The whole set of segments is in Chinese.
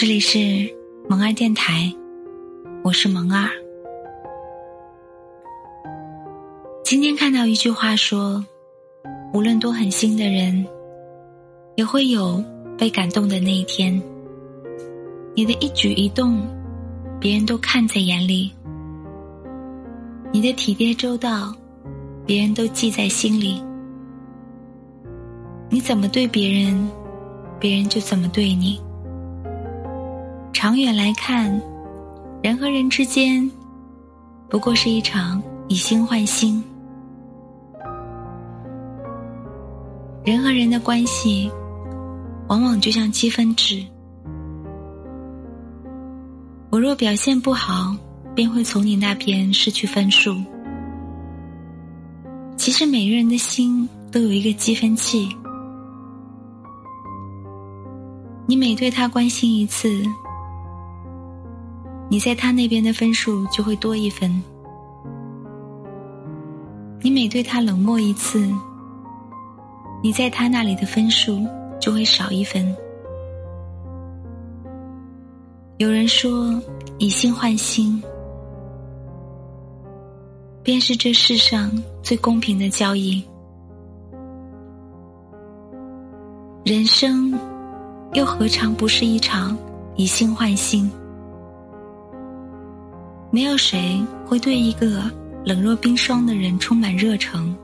这里是萌二电台，我是萌二。今天看到一句话说：“无论多狠心的人，也会有被感动的那一天。你的一举一动，别人都看在眼里；你的体贴周到，别人都记在心里。你怎么对别人，别人就怎么对你。”长远来看，人和人之间不过是一场以心换心。人和人的关系，往往就像积分制。我若表现不好，便会从你那边失去分数。其实每个人的心都有一个积分器，你每对他关心一次。你在他那边的分数就会多一分，你每对他冷漠一次，你在他那里的分数就会少一分。有人说，以心换心，便是这世上最公平的交易。人生，又何尝不是一场以心换心？没有谁会对一个冷若冰霜的人充满热诚，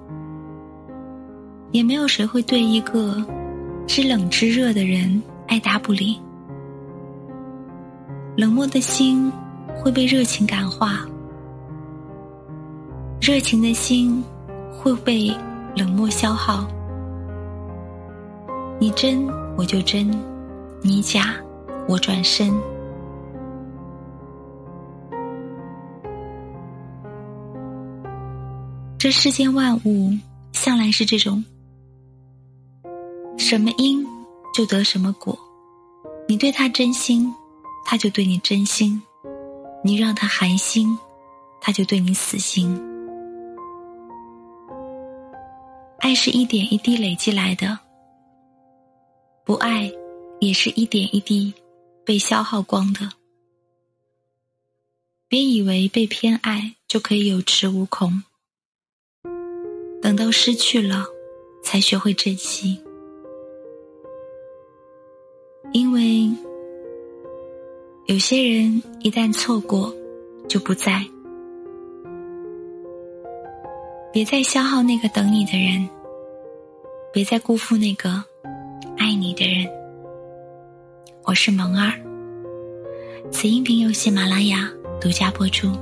也没有谁会对一个知冷知热的人爱答不理。冷漠的心会被热情感化，热情的心会被冷漠消耗。你真我就真，你假我转身。这世间万物向来是这种，什么因就得什么果。你对他真心，他就对你真心；你让他寒心，他就对你死心。爱是一点一滴累积来的，不爱也是一点一滴被消耗光的。别以为被偏爱就可以有恃无恐。等到失去了，才学会珍惜。因为有些人一旦错过，就不在。别再消耗那个等你的人，别再辜负那个爱你的人。我是萌儿，此音频由喜马拉雅独家播出。